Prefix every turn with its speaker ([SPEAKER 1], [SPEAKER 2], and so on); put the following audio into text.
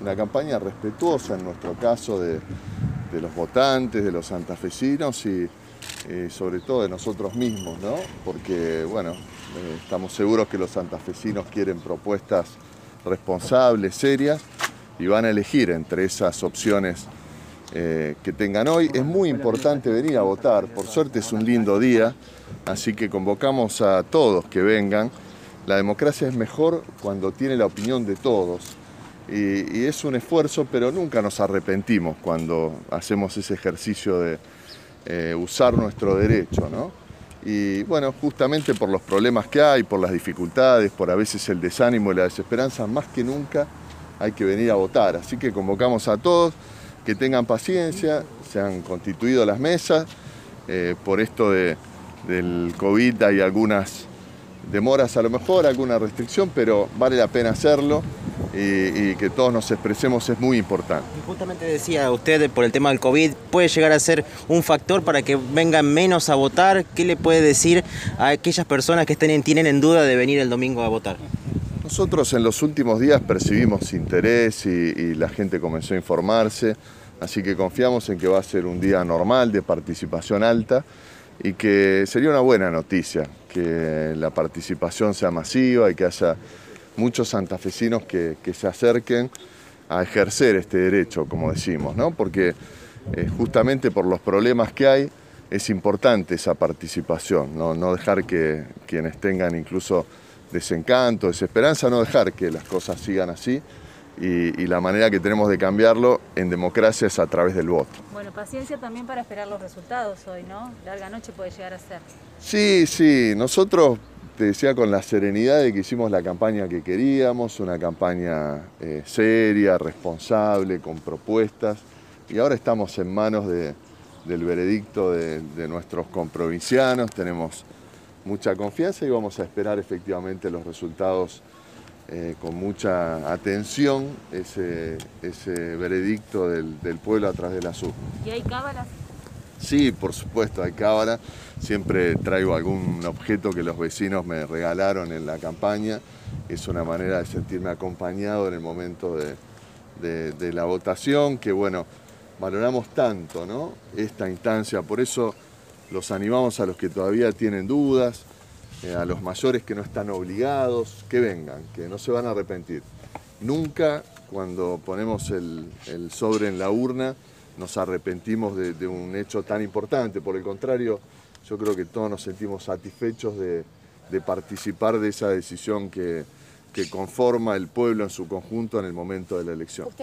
[SPEAKER 1] una campaña respetuosa en nuestro caso de, los votantes, de los santafesinos y sobre todo de nosotros mismos, ¿no? Porque, bueno, eh, estamos seguros que los santafesinos quieren propuestas responsables, serias y van a elegir entre esas opciones eh, que tengan hoy. Es muy importante venir a votar, por suerte es un lindo día, así que convocamos a todos que vengan. La democracia es mejor cuando tiene la opinión de todos y, es un esfuerzo, pero nunca nos arrepentimos cuando hacemos ese ejercicio de eh, usar nuestro derecho. ¿no? Y bueno, justamente por los problemas que hay, por las dificultades, por a veces el desánimo y la desesperanza, más que nunca hay que venir a votar. Así que convocamos a todos que tengan paciencia, se han constituido las mesas, eh, por esto de, del COVID hay algunas demoras a lo mejor, alguna restricción, pero vale la pena hacerlo y, que todos nos expresemos es muy importante.
[SPEAKER 2] Y justamente decía usted por el tema del COVID, puede llegar a ser un factor para que vengan menos a votar. ¿Qué le puede decir a aquellas personas que estén, tienen en duda de venir el domingo a votar?
[SPEAKER 1] Nosotros en los últimos días percibimos interés y, la gente comenzó a informarse, así que confiamos en que va a ser un día normal de participación alta y que sería una buena noticia que la participación sea masiva y que haya muchos santafesinos que, se acerquen a ejercer este derecho, como decimos, ¿no? porque eh, justamente por los problemas que hay es importante esa participación, no, no dejar que quienes tengan incluso desencanto, desesperanza, no dejar que las cosas sigan así y, la manera que tenemos de cambiarlo en democracia es a través del voto.
[SPEAKER 3] Bueno, paciencia también para esperar los resultados hoy, ¿no? Larga noche puede llegar a ser.
[SPEAKER 1] Sí, sí, nosotros te decía con la serenidad de que hicimos la campaña que queríamos, una campaña eh, seria, responsable, con propuestas, y ahora estamos en manos del veredicto de, nuestros comprovincianos, tenemos mucha confianza y vamos a esperar efectivamente los resultados eh, con mucha atención, ese, ese veredicto del, pueblo a través de la SUB. Sí, por supuesto, hay cámara. Siempre traigo algún objeto que los vecinos me regalaron en la campaña. Es una manera de sentirme acompañado en el momento de, la votación, que bueno, valoramos tanto ¿no? esta instancia. Por eso los animamos a los que todavía tienen dudas, eh, a los mayores que no están obligados, que vengan, que no se van a arrepentir. Nunca cuando ponemos el sobre en la urna, nos arrepentimos de, un hecho tan importante. Por el contrario, yo creo que todos nos sentimos satisfechos de, participar de esa decisión que, que conforma el pueblo en su conjunto en el momento de la elección.